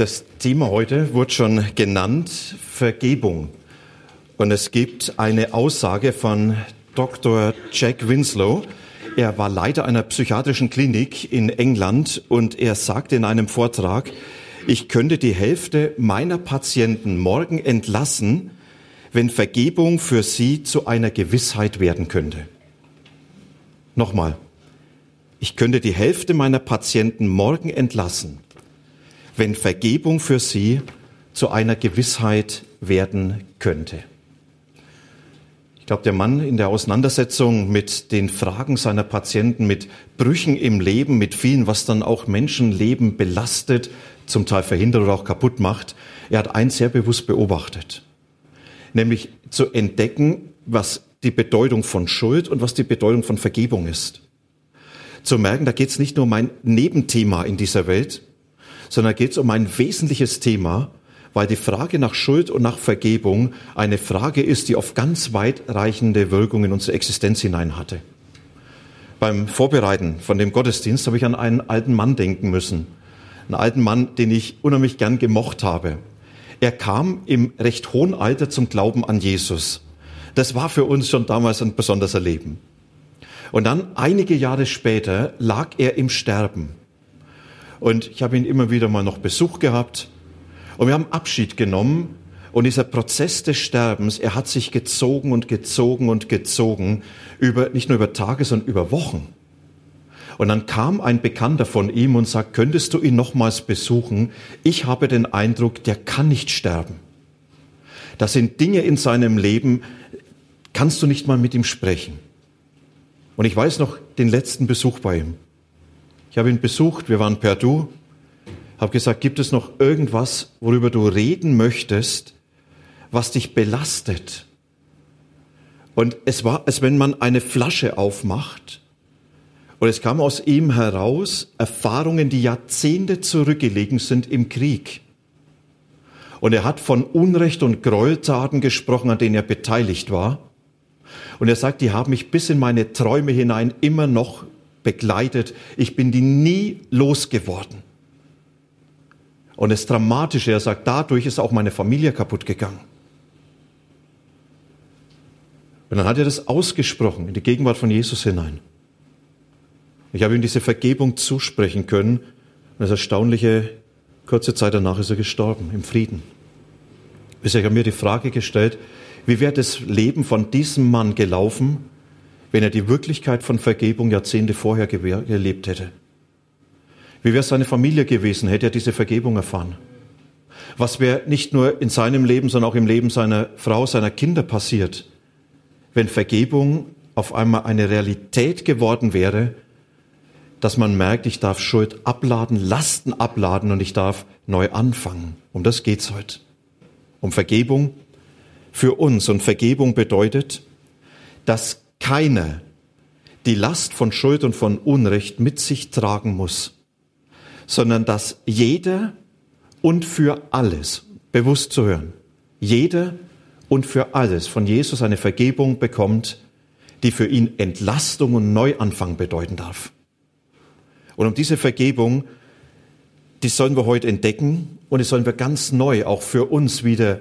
Das Thema heute wurde schon genannt, Vergebung. Und es gibt eine Aussage von Dr. Jack Winslow. Er war Leiter einer psychiatrischen Klinik in England und er sagte in einem Vortrag, ich könnte die Hälfte meiner Patienten morgen entlassen, wenn Vergebung für sie zu einer Gewissheit werden könnte. Nochmal, ich könnte die Hälfte meiner Patienten morgen entlassen, wenn Vergebung für sie zu einer Gewissheit werden könnte. Ich glaube, der Mann in der Auseinandersetzung mit den Fragen seiner Patienten, mit Brüchen im Leben, mit vielen, was dann auch Menschenleben belastet, zum Teil verhindert oder auch kaputt macht, er hat eins sehr bewusst beobachtet, nämlich zu entdecken, was die Bedeutung von Schuld und was die Bedeutung von Vergebung ist. Zu merken, da geht es nicht nur um ein Nebenthema in dieser Welt, sondern geht es um ein wesentliches Thema, weil die Frage nach Schuld und nach Vergebung eine Frage ist, die auf ganz weitreichende Wirkungen in unsere Existenz hinein hatte. Beim Vorbereiten von dem Gottesdienst habe ich an einen alten Mann denken müssen. Einen alten Mann, den ich unheimlich gern gemocht habe. Er kam im recht hohen Alter zum Glauben an Jesus. Das war für uns schon damals ein besonderes Erleben. Und dann einige Jahre später lag er im Sterben. Und ich habe ihn immer wieder mal noch Besuch gehabt. Und wir haben Abschied genommen. Und dieser Prozess des Sterbens, er hat sich gezogen und gezogen und gezogen über, nicht nur über Tage, sondern über Wochen. Und dann kam ein Bekannter von ihm und sagt, könntest du ihn nochmals besuchen? Ich habe den Eindruck, der kann nicht sterben. Das sind Dinge in seinem Leben, kannst du nicht mal mit ihm sprechen. Und ich weiß noch den letzten Besuch bei ihm. Ich habe ihn besucht, wir waren per Du, habe gesagt, gibt es noch irgendwas, worüber du reden möchtest, was dich belastet? Und es war, als wenn man eine Flasche aufmacht und es kam aus ihm heraus Erfahrungen, die Jahrzehnte zurückgelegen sind im Krieg. Und er hat von Unrecht und Gräueltaten gesprochen, an denen er beteiligt war. Und er sagt, die haben mich bis in meine Träume hinein immer noch begleitet. Ich bin die nie losgeworden. Und das Dramatische, er sagt, dadurch ist auch meine Familie kaputt gegangen. Und dann hat er das ausgesprochen in die Gegenwart von Jesus hinein. Ich habe ihm diese Vergebung zusprechen können. Und das Erstaunliche, kurze Zeit danach ist er gestorben, im Frieden. Bisher hat mir die Frage gestellt, wie wäre das Leben von diesem Mann gelaufen, wenn er die Wirklichkeit von Vergebung Jahrzehnte vorher gelebt hätte? Wie wäre seine Familie gewesen, hätte er diese Vergebung erfahren? Was wäre nicht nur in seinem Leben, sondern auch im Leben seiner Frau, seiner Kinder passiert, wenn Vergebung auf einmal eine Realität geworden wäre, dass man merkt, ich darf Schuld abladen, Lasten abladen und ich darf neu anfangen. Um das geht's heute. Um Vergebung für uns. Und Vergebung bedeutet, dass keiner die Last von Schuld und von Unrecht mit sich tragen muss, sondern dass jeder und für alles, bewusst zu hören, jeder und für alles von Jesus eine Vergebung bekommt, die für ihn Entlastung und Neuanfang bedeuten darf. Und um diese Vergebung, die sollen wir heute entdecken und die sollen wir ganz neu auch für uns wieder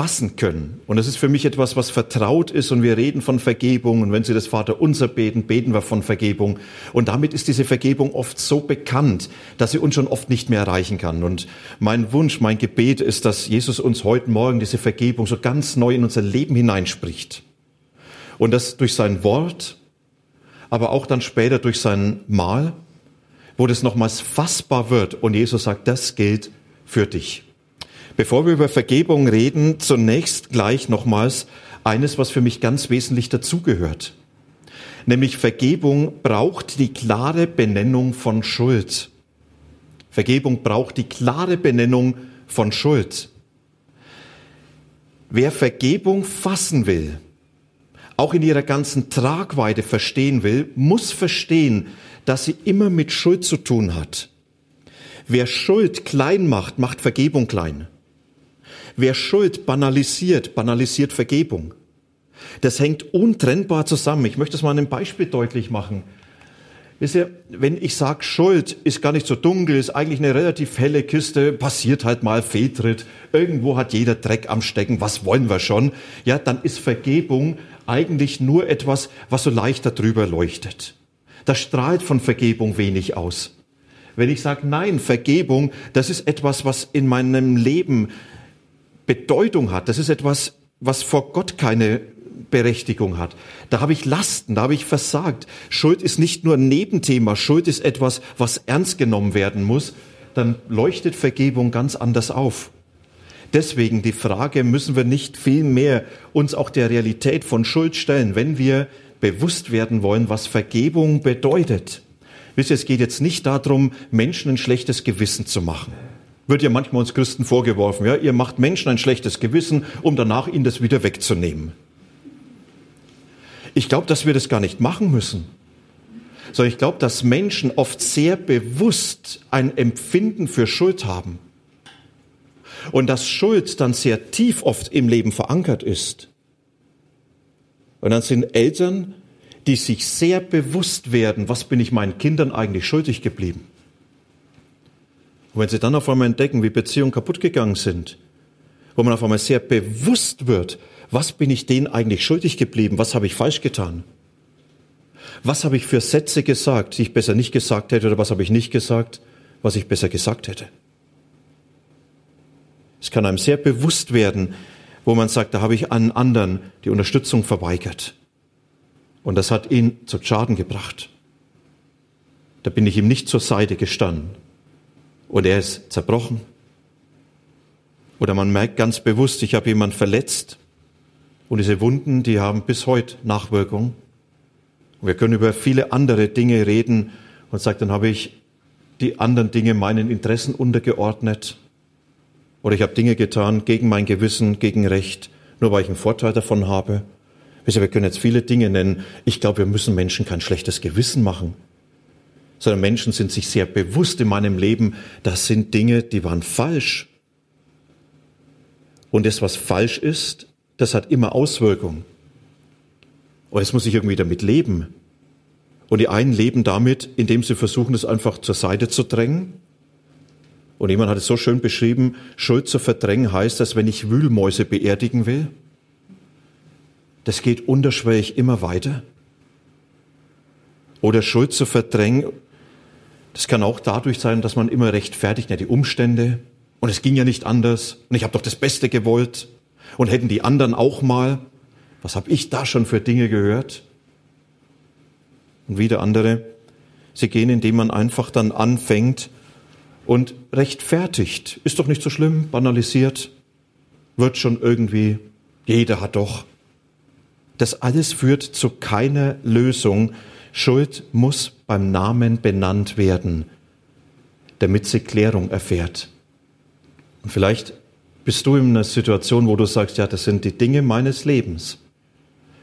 fassen können. Und das ist für mich etwas, was vertraut ist und wir reden von Vergebung und wenn Sie das Vater unser beten, beten wir von Vergebung. Und damit ist diese Vergebung oft so bekannt, dass sie uns schon oft nicht mehr erreichen kann. Und mein Wunsch, mein Gebet ist, dass Jesus uns heute Morgen diese Vergebung so ganz neu in unser Leben hineinspricht. Und das durch sein Wort, aber auch dann später durch sein Mahl, wo das nochmals fassbar wird und Jesus sagt, das gilt für dich. Bevor wir über Vergebung reden, zunächst gleich nochmals eines, was für mich ganz wesentlich dazugehört. Nämlich Vergebung braucht die klare Benennung von Schuld. Vergebung braucht die klare Benennung von Schuld. wer Vergebung fassen will, auch in ihrer ganzen Tragweite verstehen will, muss verstehen, dass sie immer mit Schuld zu tun hat. Wer Schuld klein macht, macht Vergebung klein. Wer Schuld banalisiert, banalisiert Vergebung. Das hängt untrennbar zusammen. Ich möchte es mal an einem Beispiel deutlich machen. Wisst ihr, wenn ich sage, Schuld ist gar nicht so dunkel, ist eigentlich eine relativ helle Kiste, passiert halt mal Fehltritt, irgendwo hat jeder Dreck am Stecken, was wollen wir schon? Ja, dann ist Vergebung eigentlich nur etwas, was so leicht darüber leuchtet. Das strahlt von Vergebung wenig aus. Wenn ich sage, nein, Vergebung, das ist etwas, was in meinem Leben Bedeutung hat, das ist etwas, was vor Gott keine Berechtigung hat. Da habe ich Lasten, da habe ich versagt. Schuld ist nicht nur ein Nebenthema, Schuld ist etwas, was ernst genommen werden muss. Dann leuchtet Vergebung ganz anders auf. Deswegen die Frage, müssen wir nicht viel mehr uns auch der Realität von Schuld stellen, wenn wir bewusst werden wollen, was Vergebung bedeutet. Wisst ihr, es geht jetzt nicht darum, Menschen ein schlechtes Gewissen zu machen. Wird ja manchmal uns Christen vorgeworfen, ja, ihr macht Menschen ein schlechtes Gewissen, um danach ihnen das wieder wegzunehmen. Ich glaube, dass wir das gar nicht machen müssen. Sondern ich glaube, dass Menschen oft sehr bewusst ein Empfinden für Schuld haben. Und dass Schuld dann sehr tief oft im Leben verankert ist. Und dann sind Eltern, die sich sehr bewusst werden, was bin ich meinen Kindern eigentlich schuldig geblieben. Und wenn sie dann auf einmal entdecken, wie Beziehungen kaputt gegangen sind, wo man auf einmal sehr bewusst wird, was bin ich denen eigentlich schuldig geblieben? Was habe ich falsch getan? Was habe ich für Sätze gesagt, die ich besser nicht gesagt hätte oder was habe ich nicht gesagt, was ich besser gesagt hätte? Es kann einem sehr bewusst werden, wo man sagt, da habe ich einen anderen die Unterstützung verweigert. Und das hat ihn zu Schaden gebracht. Da bin ich ihm nicht zur Seite gestanden. Und er ist zerbrochen. Oder man merkt ganz bewusst, ich habe jemand verletzt und diese Wunden, die haben bis heute Nachwirkung. Und wir können über viele andere Dinge reden und sagt, dann habe ich die anderen Dinge meinen Interessen untergeordnet. Oder ich habe Dinge getan gegen mein Gewissen, gegen Recht, nur weil ich einen Vorteil davon habe. wir können jetzt viele Dinge nennen. Ich glaube, wir müssen Menschen kein schlechtes Gewissen machen, sondern Menschen sind sich sehr bewusst in meinem Leben, das sind Dinge, die waren falsch. Und das, was falsch ist, das hat immer Auswirkungen. Und jetzt muss ich irgendwie damit leben. Und die einen leben damit, indem sie versuchen, es einfach zur Seite zu drängen. Und jemand hat es so schön beschrieben, Schuld zu verdrängen heißt, dass wenn ich Wühlmäuse beerdigen will, das geht unterschwellig immer weiter. Oder Schuld zu verdrängen, das kann auch dadurch sein, dass man immer rechtfertigt, ja, die Umstände, und es ging ja nicht anders, und ich habe doch das Beste gewollt, und hätten die anderen auch mal, was habe ich da schon für Dinge gehört? Und wieder andere, sie gehen, indem man einfach dann anfängt und rechtfertigt. Ist doch nicht so schlimm, banalisiert, wird schon irgendwie, jeder hat doch. Das alles führt zu keiner Lösung. Schuld muss beim Namen benannt werden, damit sie Klärung erfährt. Und vielleicht bist du in einer Situation, wo du sagst, ja, das sind die Dinge meines Lebens.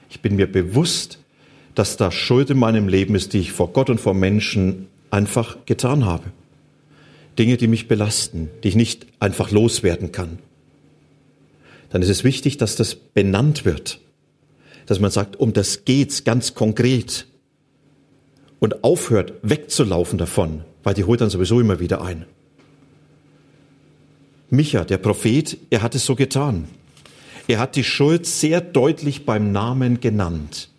Ich bin mir bewusst, dass da Schuld in meinem Leben ist, die ich vor Gott und vor Menschen einfach getan habe. Dinge, die mich belasten, die ich nicht einfach loswerden kann. Dann ist es wichtig, dass das benannt wird. Dass man sagt, um das geht's ganz konkret. Und aufhört, wegzulaufen davon, weil die holt dann sowieso immer wieder ein. Micha, der Prophet, er hat es so getan. Er hat die Schuld sehr deutlich beim Namen genannt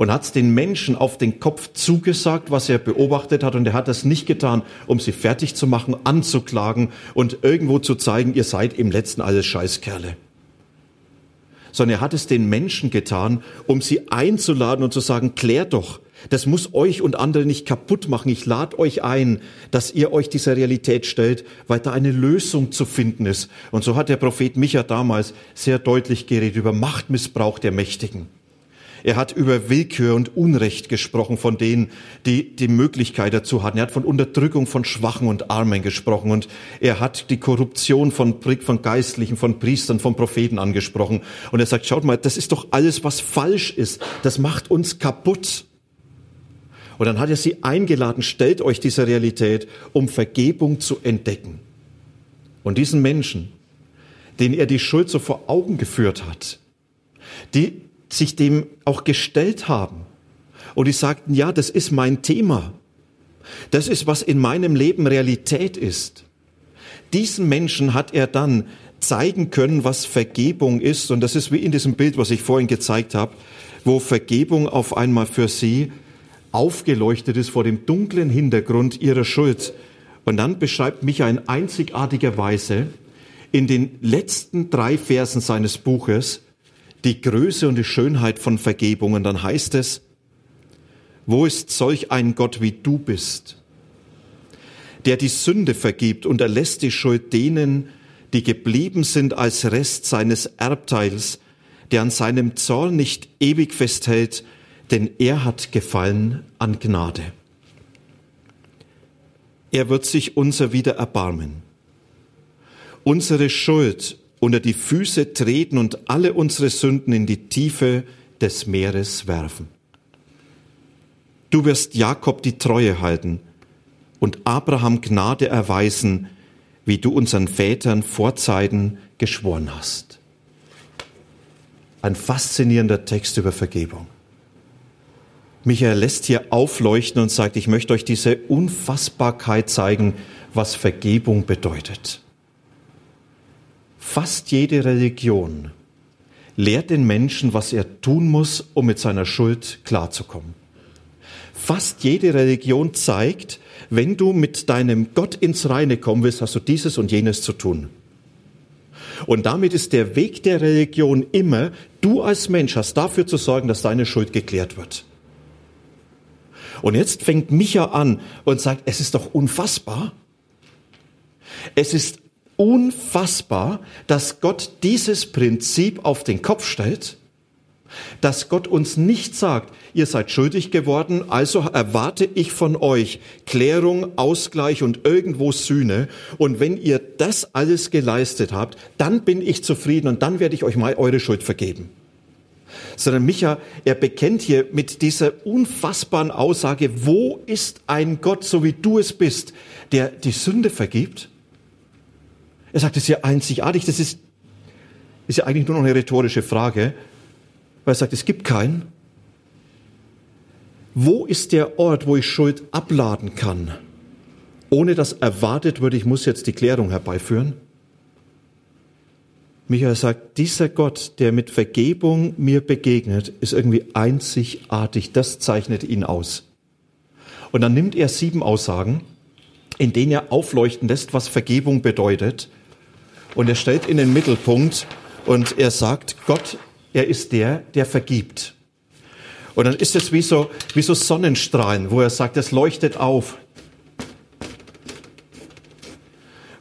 und hat es den Menschen auf den Kopf zugesagt, was er beobachtet hat. Und er hat das nicht getan, um sie fertig zu machen, anzuklagen und irgendwo zu zeigen, ihr seid im letzten alles Scheißkerle. Sondern er hat es den Menschen getan, um sie einzuladen und zu sagen, klärt doch, das muss euch und andere nicht kaputt machen. Ich lade euch ein, dass ihr euch dieser Realität stellt, weil da eine Lösung zu finden ist. Und so hat der Prophet Micha damals sehr deutlich geredet über Machtmissbrauch der Mächtigen. Er hat über Willkür und Unrecht gesprochen von denen, die die Möglichkeit dazu hatten. Er hat von Unterdrückung von Schwachen und Armen gesprochen und er hat die Korruption von, von Geistlichen, von Priestern, von Propheten angesprochen. Und er sagt, schaut mal, das ist doch alles, was falsch ist. Das macht uns kaputt. Und dann hat er sie eingeladen, stellt euch diese Realität, um Vergebung zu entdecken. Und diesen Menschen, denen er die Schuld so vor Augen geführt hat, die sich dem auch gestellt haben und die sagten, ja, das ist mein Thema. Das ist, was in meinem Leben Realität ist. Diesen Menschen hat er dann zeigen können, was Vergebung ist. Und das ist wie in diesem Bild, was ich vorhin gezeigt habe, wo Vergebung auf einmal für sie aufgeleuchtet ist vor dem dunklen Hintergrund ihrer Schuld. Und dann beschreibt Micha in einzigartiger Weise in den letzten drei Versen seines Buches die Größe und die Schönheit von Vergebung. Und dann heißt es, wo ist solch ein Gott wie du bist, der die Sünde vergibt und erlässt die Schuld denen, die geblieben sind als Rest seines Erbteils, der an seinem Zorn nicht ewig festhält, denn er hat Gefallen an Gnade. Er wird sich unser wieder erbarmen, unsere Schuld unter die Füße treten und alle unsere Sünden in die Tiefe des Meeres werfen. Du wirst Jakob die Treue halten und Abraham Gnade erweisen, wie du unseren Vätern vor Zeiten geschworen hast. Ein faszinierender Text über Vergebung. Michael lässt hier aufleuchten und sagt, ich möchte euch diese Unfassbarkeit zeigen, was Vergebung bedeutet. Fast jede Religion lehrt den Menschen, was er tun muss, um mit seiner Schuld klarzukommen. Fast jede Religion zeigt, wenn du mit deinem Gott ins Reine kommen willst, hast du dieses und jenes zu tun. Und damit ist der Weg der Religion immer, du als Mensch hast dafür zu sorgen, dass deine Schuld geklärt wird. Und jetzt fängt Micha an und sagt, es ist doch unfassbar. Es ist unfassbar, dass Gott dieses Prinzip auf den Kopf stellt, dass Gott uns nicht sagt, ihr seid schuldig geworden, also erwarte ich von euch Klärung, Ausgleich und irgendwo Sühne. Und wenn ihr das alles geleistet habt, dann bin ich zufrieden und dann werde ich euch mal eure Schuld vergeben sondern Micha, er bekennt hier mit dieser unfassbaren Aussage, wo ist ein Gott, so wie du es bist, der die Sünde vergibt? Er sagt, es ist ja einzigartig, das ist, ist ja eigentlich nur noch eine rhetorische Frage, weil er sagt, es gibt keinen. Wo ist der Ort, wo ich Schuld abladen kann, ohne dass erwartet wird, ich muss jetzt die Klärung herbeiführen? Michael sagt, dieser Gott, der mit Vergebung mir begegnet, ist irgendwie einzigartig. Das zeichnet ihn aus. Und dann nimmt er sieben Aussagen, in denen er aufleuchten lässt, was Vergebung bedeutet. Und er stellt in den Mittelpunkt und er sagt, Gott, er ist der, der vergibt. Und dann ist es wie so, wie so Sonnenstrahlen, wo er sagt, es leuchtet auf.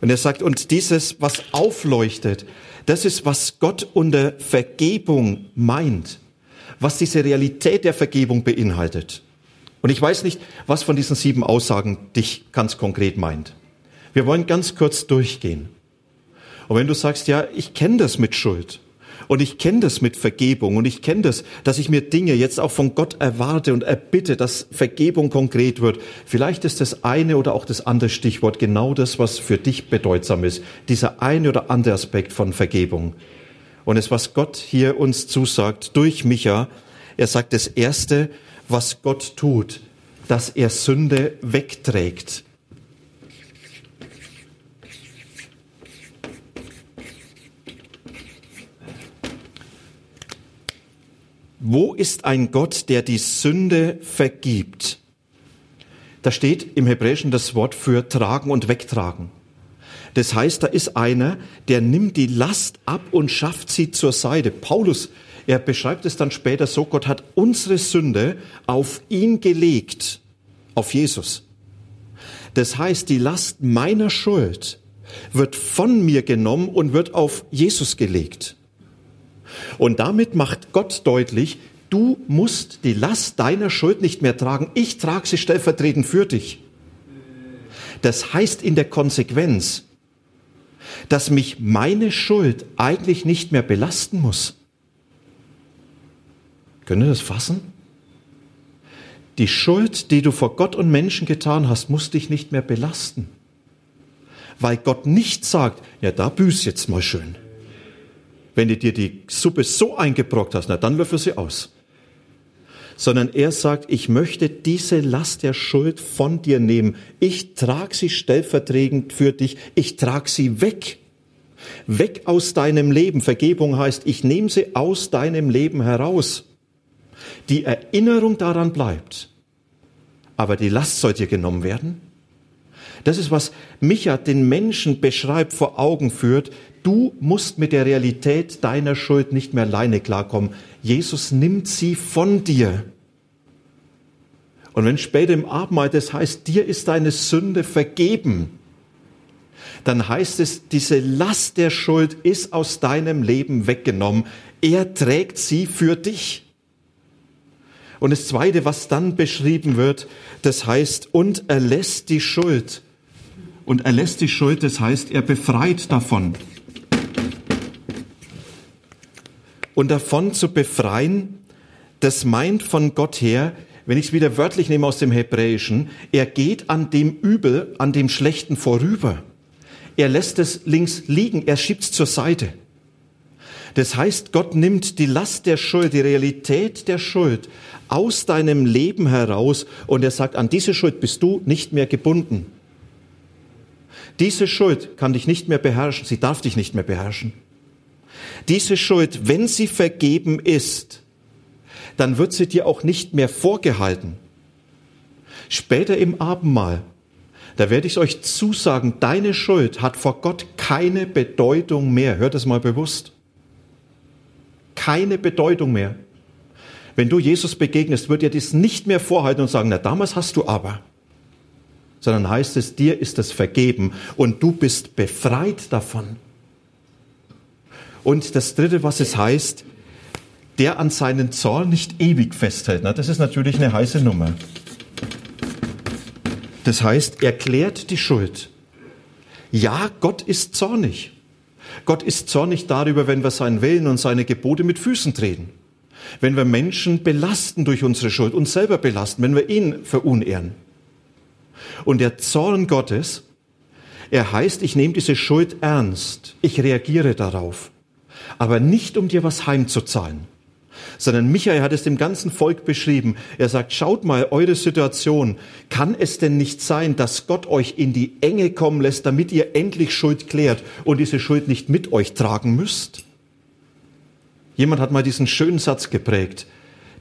Und er sagt, und dieses, was aufleuchtet, das ist, was Gott unter Vergebung meint, was diese Realität der Vergebung beinhaltet. Und ich weiß nicht, was von diesen sieben Aussagen dich ganz konkret meint. Wir wollen ganz kurz durchgehen. Und wenn du sagst, ja, ich kenne das mit Schuld, und ich kenne das mit Vergebung und ich kenne das, dass ich mir Dinge jetzt auch von Gott erwarte und erbitte, dass Vergebung konkret wird. Vielleicht ist das eine oder auch das andere Stichwort genau das, was für dich bedeutsam ist. Dieser eine oder andere Aspekt von Vergebung. Und es, was Gott hier uns zusagt durch Micha, er sagt das erste, was Gott tut, dass er Sünde wegträgt. Wo ist ein Gott, der die Sünde vergibt? Da steht im Hebräischen das Wort für tragen und wegtragen. Das heißt, da ist einer, der nimmt die Last ab und schafft sie zur Seite. Paulus, er beschreibt es dann später so, Gott hat unsere Sünde auf ihn gelegt, auf Jesus. Das heißt, die Last meiner Schuld wird von mir genommen und wird auf Jesus gelegt. Und damit macht Gott deutlich, Du musst die Last deiner Schuld nicht mehr tragen. Ich trage sie stellvertretend für dich. Das heißt in der Konsequenz, dass mich meine Schuld eigentlich nicht mehr belasten muss. Können ihr das fassen? Die Schuld, die du vor Gott und Menschen getan hast, muss dich nicht mehr belasten. Weil Gott nicht sagt, ja, da büß jetzt mal schön. Wenn du dir die Suppe so eingebrockt hast, na dann löffel sie aus. Sondern er sagt, ich möchte diese Last der Schuld von dir nehmen. Ich trage sie stellvertretend für dich. Ich trage sie weg. Weg aus deinem Leben. Vergebung heißt, ich nehme sie aus deinem Leben heraus. Die Erinnerung daran bleibt. Aber die Last soll dir genommen werden. Das ist, was Micha den Menschen beschreibt, vor Augen führt. Du musst mit der Realität deiner Schuld nicht mehr alleine klarkommen. Jesus nimmt sie von dir. Und wenn später im Abendmahl das heißt, dir ist deine Sünde vergeben, dann heißt es, diese Last der Schuld ist aus deinem Leben weggenommen. Er trägt sie für dich. Und das Zweite, was dann beschrieben wird, das heißt, und er lässt die Schuld. Und er lässt die Schuld, das heißt, er befreit davon. Und davon zu befreien, das meint von Gott her, wenn ich es wieder wörtlich nehme aus dem Hebräischen, er geht an dem Übel, an dem Schlechten vorüber. Er lässt es links liegen, er schiebt es zur Seite. Das heißt, Gott nimmt die Last der Schuld, die Realität der Schuld aus deinem Leben heraus und er sagt, an diese Schuld bist du nicht mehr gebunden. Diese Schuld kann dich nicht mehr beherrschen, sie darf dich nicht mehr beherrschen. Diese Schuld, wenn sie vergeben ist, dann wird sie dir auch nicht mehr vorgehalten. Später im Abendmahl, da werde ich euch zusagen, deine Schuld hat vor Gott keine Bedeutung mehr. Hört es mal bewusst. Keine Bedeutung mehr. Wenn du Jesus begegnest, wird er dies nicht mehr vorhalten und sagen, na damals hast du aber. Sondern heißt es, dir ist es vergeben und du bist befreit davon. Und das Dritte, was es heißt, der an seinen Zorn nicht ewig festhält. Na, das ist natürlich eine heiße Nummer. Das heißt, er klärt die Schuld. Ja, Gott ist zornig. Gott ist zornig darüber, wenn wir seinen Willen und seine Gebote mit Füßen treten wenn wir Menschen belasten durch unsere Schuld, uns selber belasten, wenn wir ihn verunehren. Und der Zorn Gottes, er heißt, ich nehme diese Schuld ernst, ich reagiere darauf, aber nicht um dir was heimzuzahlen, sondern Michael hat es dem ganzen Volk beschrieben. Er sagt, schaut mal eure Situation. Kann es denn nicht sein, dass Gott euch in die Enge kommen lässt, damit ihr endlich Schuld klärt und diese Schuld nicht mit euch tragen müsst? Jemand hat mal diesen schönen Satz geprägt.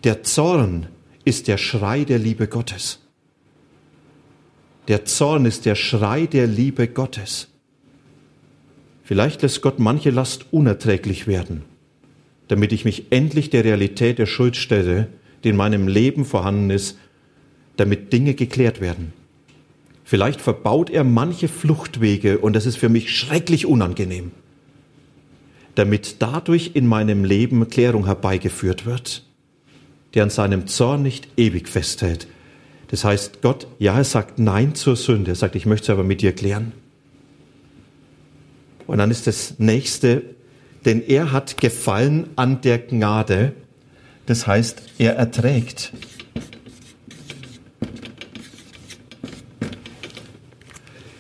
Der Zorn ist der Schrei der Liebe Gottes. Der Zorn ist der Schrei der Liebe Gottes. Vielleicht lässt Gott manche Last unerträglich werden, damit ich mich endlich der Realität der Schuld stelle, die in meinem Leben vorhanden ist, damit Dinge geklärt werden. Vielleicht verbaut er manche Fluchtwege und das ist für mich schrecklich unangenehm damit dadurch in meinem Leben Klärung herbeigeführt wird, der an seinem Zorn nicht ewig festhält. Das heißt, Gott, ja, er sagt Nein zur Sünde. Er sagt, ich möchte es aber mit dir klären. Und dann ist das nächste, denn er hat Gefallen an der Gnade. Das heißt, er erträgt.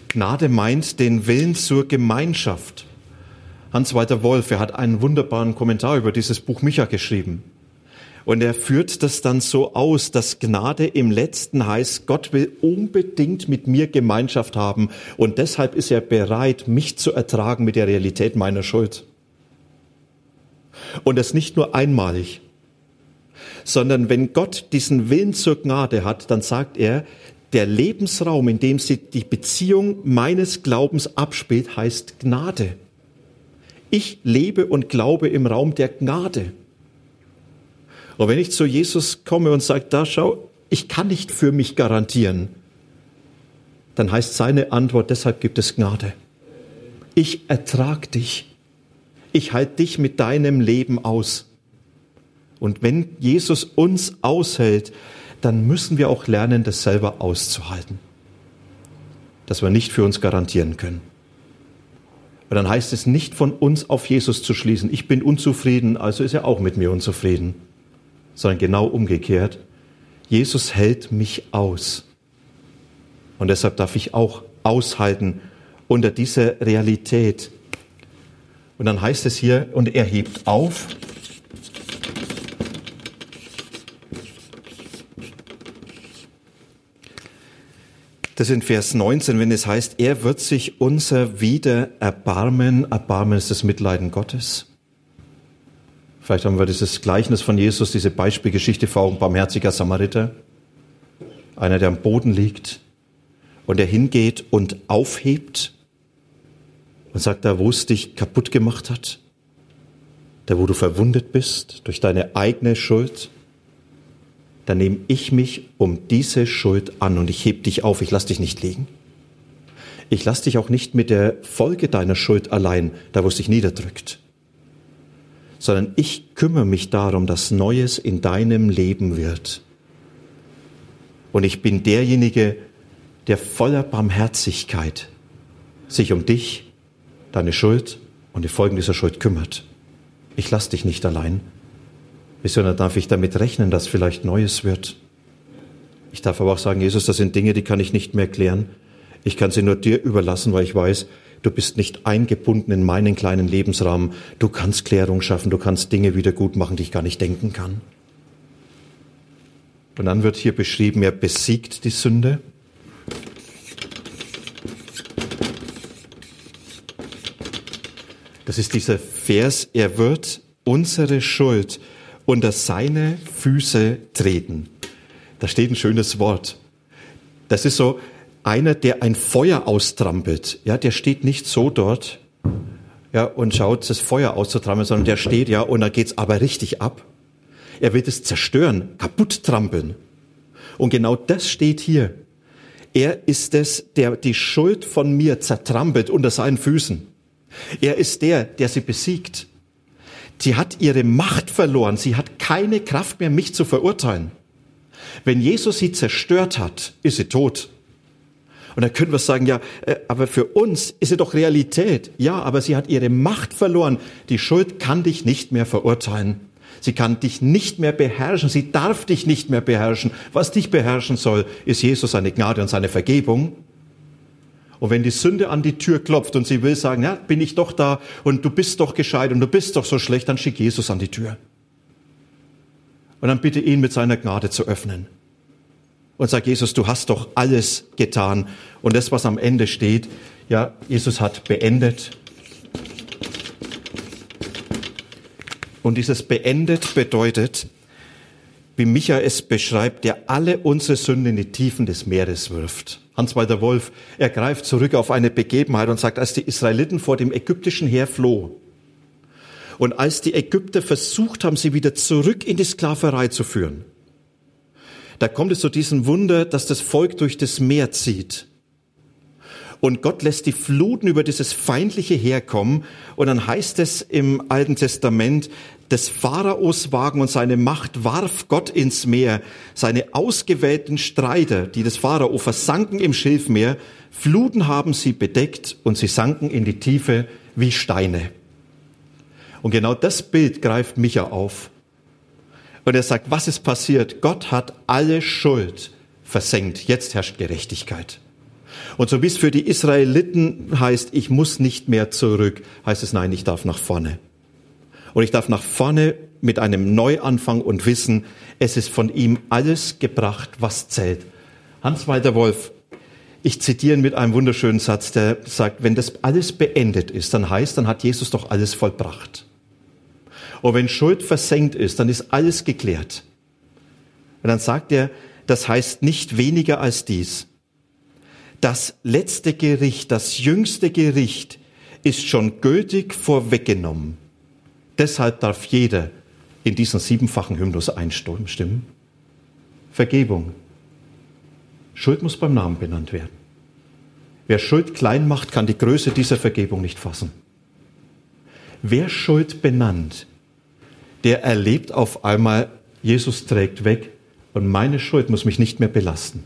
Gnade meint den Willen zur Gemeinschaft. Hans-Walter Wolf, er hat einen wunderbaren Kommentar über dieses Buch Micha geschrieben. Und er führt das dann so aus, dass Gnade im letzten heißt, Gott will unbedingt mit mir Gemeinschaft haben und deshalb ist er bereit, mich zu ertragen mit der Realität meiner Schuld. Und das nicht nur einmalig, sondern wenn Gott diesen Willen zur Gnade hat, dann sagt er, der Lebensraum, in dem sich die Beziehung meines Glaubens abspielt, heißt Gnade. Ich lebe und glaube im Raum der Gnade. Und wenn ich zu Jesus komme und sage, da schau, ich kann nicht für mich garantieren, dann heißt seine Antwort, deshalb gibt es Gnade. Ich ertrag dich. Ich halte dich mit deinem Leben aus. Und wenn Jesus uns aushält, dann müssen wir auch lernen, das selber auszuhalten. Das wir nicht für uns garantieren können. Und dann heißt es nicht von uns auf Jesus zu schließen, ich bin unzufrieden, also ist er auch mit mir unzufrieden, sondern genau umgekehrt. Jesus hält mich aus. Und deshalb darf ich auch aushalten unter dieser Realität. Und dann heißt es hier, und er hebt auf. Das in Vers 19, wenn es heißt, er wird sich unser wieder erbarmen. Erbarmen ist das Mitleiden Gottes. Vielleicht haben wir dieses Gleichnis von Jesus, diese Beispielgeschichte vor Augen, barmherziger Samariter. Einer, der am Boden liegt und der hingeht und aufhebt und sagt, da wo es dich kaputt gemacht hat, da wo du verwundet bist durch deine eigene Schuld, dann nehme ich mich um diese Schuld an und ich heb dich auf, ich lass dich nicht liegen. Ich lass dich auch nicht mit der Folge deiner Schuld allein, da wo es dich niederdrückt sondern ich kümmere mich darum, dass Neues in deinem Leben wird. Und ich bin derjenige, der voller Barmherzigkeit sich um dich, deine Schuld und die Folgen dieser Schuld kümmert. Ich lasse dich nicht allein, sondern darf ich damit rechnen, dass vielleicht Neues wird. Ich darf aber auch sagen, Jesus, das sind Dinge, die kann ich nicht mehr klären. Ich kann sie nur dir überlassen, weil ich weiß, Du bist nicht eingebunden in meinen kleinen Lebensrahmen. Du kannst Klärung schaffen, du kannst Dinge wieder gut machen, die ich gar nicht denken kann. Und dann wird hier beschrieben, er besiegt die Sünde. Das ist dieser Vers, er wird unsere Schuld unter seine Füße treten. Da steht ein schönes Wort. Das ist so, einer, der ein Feuer austrampelt, ja, der steht nicht so dort, ja, und schaut das Feuer auszutrampeln, sondern der steht, ja, und da geht's aber richtig ab. Er wird es zerstören, kaputt trampeln. Und genau das steht hier. Er ist es, der die Schuld von mir zertrampelt unter seinen Füßen. Er ist der, der sie besiegt. Sie hat ihre Macht verloren. Sie hat keine Kraft mehr, mich zu verurteilen. Wenn Jesus sie zerstört hat, ist sie tot. Und da können wir sagen, ja, äh, aber für uns ist sie doch Realität. Ja, aber sie hat ihre Macht verloren. Die Schuld kann dich nicht mehr verurteilen. Sie kann dich nicht mehr beherrschen. Sie darf dich nicht mehr beherrschen. Was dich beherrschen soll, ist Jesus, seine Gnade und seine Vergebung. Und wenn die Sünde an die Tür klopft und sie will sagen, ja, bin ich doch da und du bist doch gescheit und du bist doch so schlecht, dann schick Jesus an die Tür. Und dann bitte ihn mit seiner Gnade zu öffnen und sag, Jesus, du hast doch alles getan. Und das, was am Ende steht, ja, Jesus hat beendet. Und dieses beendet bedeutet, wie Micha es beschreibt, der alle unsere Sünden in die Tiefen des Meeres wirft. Hans-Walter Wolf, er greift zurück auf eine Begebenheit und sagt, als die Israeliten vor dem ägyptischen Heer floh und als die Ägypter versucht haben, sie wieder zurück in die Sklaverei zu führen, da kommt es zu diesem Wunder, dass das Volk durch das Meer zieht. Und Gott lässt die Fluten über dieses feindliche herkommen. Und dann heißt es im Alten Testament, des Pharaos Wagen und seine Macht warf Gott ins Meer. Seine ausgewählten Streiter, die des Pharao versanken im Schilfmeer. Fluten haben sie bedeckt und sie sanken in die Tiefe wie Steine. Und genau das Bild greift Micha auf. Und er sagt, was ist passiert? Gott hat alle Schuld versenkt. Jetzt herrscht Gerechtigkeit. Und so wie es für die Israeliten heißt, ich muss nicht mehr zurück, heißt es nein, ich darf nach vorne. Und ich darf nach vorne mit einem Neuanfang und wissen, es ist von ihm alles gebracht, was zählt. Hans-Walter Wolf, ich zitiere mit einem wunderschönen Satz, der sagt, wenn das alles beendet ist, dann heißt, dann hat Jesus doch alles vollbracht. Und wenn Schuld versenkt ist, dann ist alles geklärt. Und dann sagt er, das heißt nicht weniger als dies. Das letzte Gericht, das jüngste Gericht ist schon gültig vorweggenommen. Deshalb darf jeder in diesen siebenfachen Hymnus einstimmen. Vergebung. Schuld muss beim Namen benannt werden. Wer Schuld klein macht, kann die Größe dieser Vergebung nicht fassen. Wer Schuld benannt, der erlebt auf einmal, Jesus trägt weg und meine Schuld muss mich nicht mehr belasten.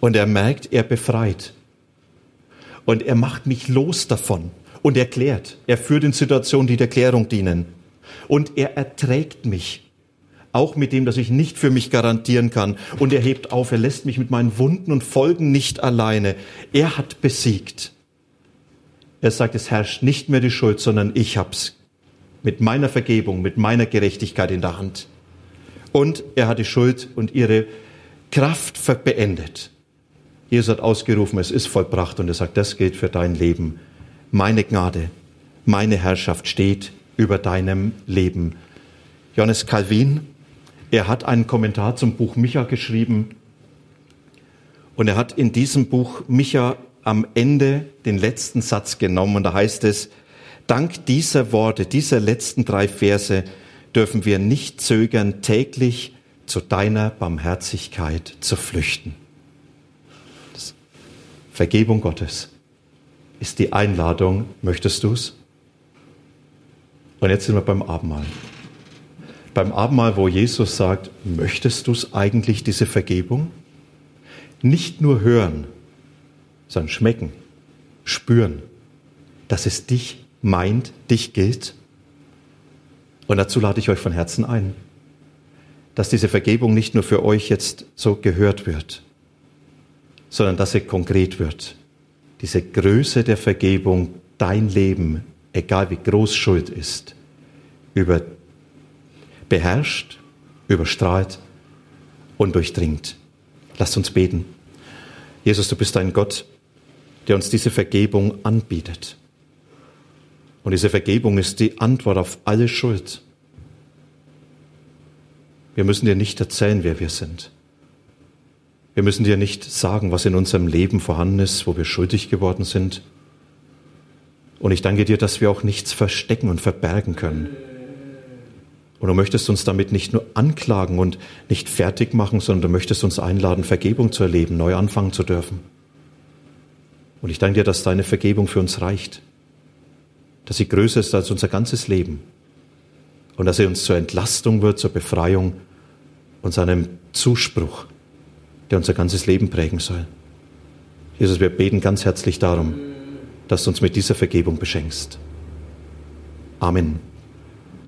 Und er merkt, er befreit. Und er macht mich los davon und erklärt. Er führt in Situationen, die der Klärung dienen. Und er erträgt mich. Auch mit dem, dass ich nicht für mich garantieren kann. Und er hebt auf, er lässt mich mit meinen Wunden und Folgen nicht alleine. Er hat besiegt. Er sagt, es herrscht nicht mehr die Schuld, sondern ich hab's. Mit meiner Vergebung, mit meiner Gerechtigkeit in der Hand. Und er hat die Schuld und ihre Kraft beendet. Jesus hat ausgerufen, es ist vollbracht und er sagt, das gilt für dein Leben. Meine Gnade, meine Herrschaft steht über deinem Leben. Johannes Calvin, er hat einen Kommentar zum Buch Micha geschrieben und er hat in diesem Buch Micha am Ende den letzten Satz genommen und da heißt es, dank dieser Worte, dieser letzten drei Verse dürfen wir nicht zögern, täglich zu deiner Barmherzigkeit zu flüchten. Das Vergebung Gottes ist die Einladung, möchtest du's? Und jetzt sind wir beim Abendmahl. Beim Abendmahl, wo Jesus sagt, möchtest du's eigentlich, diese Vergebung? Nicht nur hören, sondern schmecken, spüren, dass es dich meint, dich gilt. Und dazu lade ich euch von Herzen ein, dass diese Vergebung nicht nur für euch jetzt so gehört wird, sondern dass sie konkret wird. Diese Größe der Vergebung, dein Leben, egal wie groß Schuld ist, über beherrscht, überstrahlt und durchdringt. Lasst uns beten. Jesus, du bist ein Gott, der uns diese Vergebung anbietet. Und diese Vergebung ist die Antwort auf alle Schuld. Wir müssen dir nicht erzählen, wer wir sind. Wir müssen dir nicht sagen, was in unserem Leben vorhanden ist, wo wir schuldig geworden sind. Und ich danke dir, dass wir auch nichts verstecken und verbergen können. Und du möchtest uns damit nicht nur anklagen und nicht fertig machen, sondern du möchtest uns einladen, Vergebung zu erleben, neu anfangen zu dürfen. Und ich danke dir, dass deine Vergebung für uns reicht, dass sie größer ist als unser ganzes Leben und dass sie uns zur Entlastung wird, zur Befreiung und zu einem Zuspruch, der unser ganzes Leben prägen soll. Jesus, wir beten ganz herzlich darum, dass du uns mit dieser Vergebung beschenkst. Amen.